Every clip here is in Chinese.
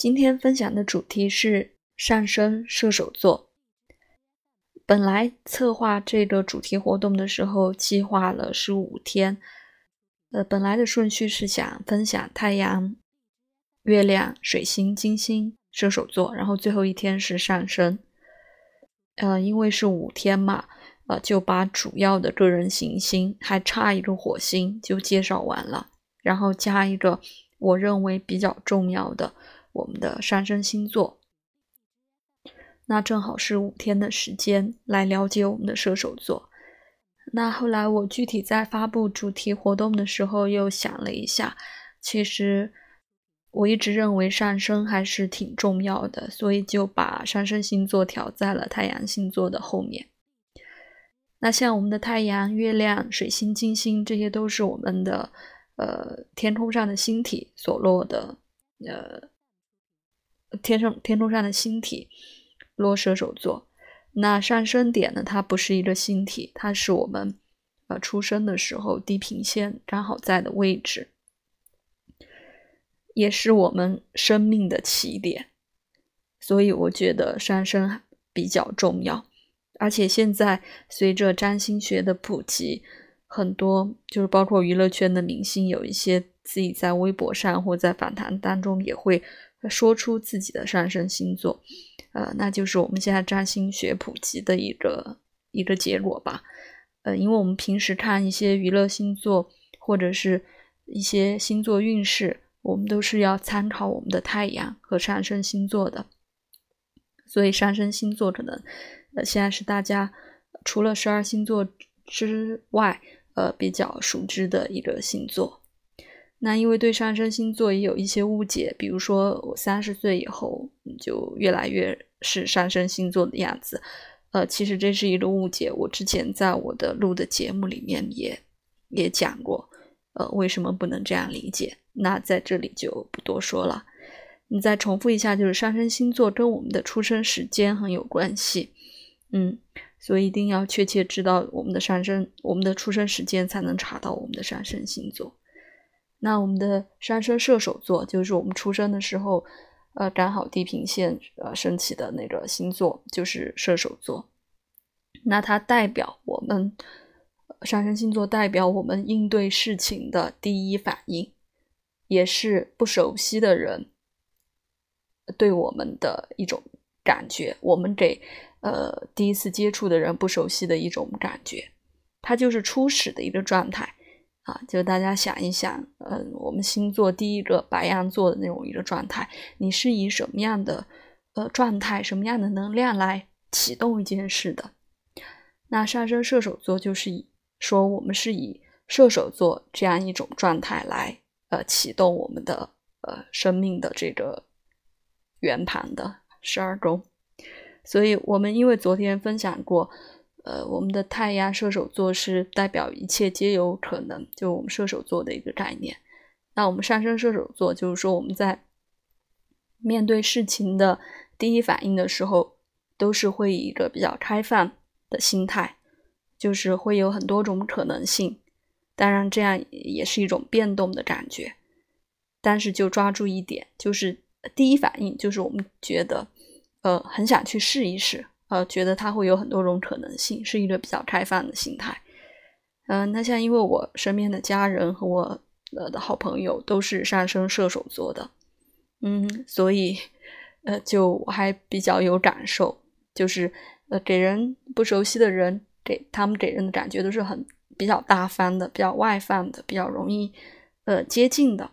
今天分享的主题是上升射手座。本来策划这个主题活动的时候，计划了十五天。呃，本来的顺序是想分享太阳、月亮、水星、金星、射手座，然后最后一天是上升。呃，因为是五天嘛，呃，就把主要的个人行星还差一个火星就介绍完了，然后加一个我认为比较重要的。我们的上升星座，那正好是五天的时间来了解我们的射手座。那后来我具体在发布主题活动的时候，又想了一下，其实我一直认为上升还是挺重要的，所以就把上升星座调在了太阳星座的后面。那像我们的太阳、月亮、水星、金星，这些都是我们的呃天空上的星体所落的呃。天上天空上的星体落射手座，那上升点呢？它不是一个星体，它是我们呃出生的时候地平线刚好在的位置，也是我们生命的起点。所以我觉得上升比较重要，而且现在随着占星学的普及，很多就是包括娱乐圈的明星，有一些自己在微博上或在访谈当中也会。说出自己的上升星座，呃，那就是我们现在占星学普及的一个一个结果吧。呃，因为我们平时看一些娱乐星座或者是一些星座运势，我们都是要参考我们的太阳和上升星座的。所以上升星座可能，呃，现在是大家除了十二星座之外，呃，比较熟知的一个星座。那因为对上升星座也有一些误解，比如说我三十岁以后就越来越是上升星座的样子，呃，其实这是一个误解。我之前在我的录的节目里面也也讲过，呃，为什么不能这样理解？那在这里就不多说了。你再重复一下，就是上升星座跟我们的出生时间很有关系，嗯，所以一定要确切知道我们的上升、我们的出生时间，才能查到我们的上升星座。那我们的上升射手座就是我们出生的时候，呃，刚好地平线呃升起的那个星座就是射手座。那它代表我们上升星座，代表我们应对事情的第一反应，也是不熟悉的人对我们的一种感觉。我们给呃第一次接触的人不熟悉的一种感觉，它就是初始的一个状态。啊，就大家想一想，嗯，我们星座第一个白羊座的那种一个状态，你是以什么样的呃状态、什么样的能量来启动一件事的？那上升射手座就是以说我们是以射手座这样一种状态来呃启动我们的呃生命的这个圆盘的十二宫，所以我们因为昨天分享过。呃，我们的太阳射手座是代表一切皆有可能，就我们射手座的一个概念。那我们上升射手座，就是说我们在面对事情的第一反应的时候，都是会以一个比较开放的心态，就是会有很多种可能性。当然，这样也是一种变动的感觉。但是就抓住一点，就是第一反应就是我们觉得，呃，很想去试一试。呃，觉得它会有很多种可能性，是一个比较开放的心态。嗯，那像因为我身边的家人和我呃的好朋友都是上升射手座的，嗯，所以呃就我还比较有感受，就是呃给人不熟悉的人，给他们给人的感觉都是很比较大方的，比较外放的，比较容易呃接近的。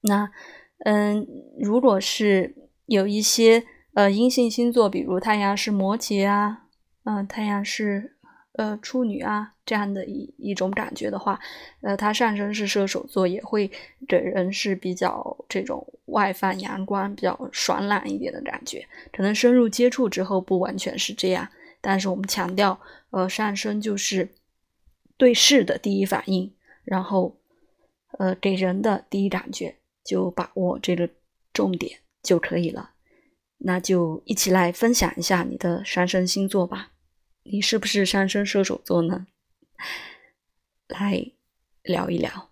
那嗯，如果是有一些。呃，阴性星座，比如太阳是摩羯啊，嗯，太阳是呃处女啊，这样的一一种感觉的话，呃，它上升是射手座，也会给人是比较这种外放、阳光、比较爽朗一点的感觉。可能深入接触之后，不完全是这样，但是我们强调，呃，上升就是对事的第一反应，然后呃给人的第一感觉，就把握这个重点就可以了。那就一起来分享一下你的上升星座吧，你是不是上升射手座呢？来聊一聊。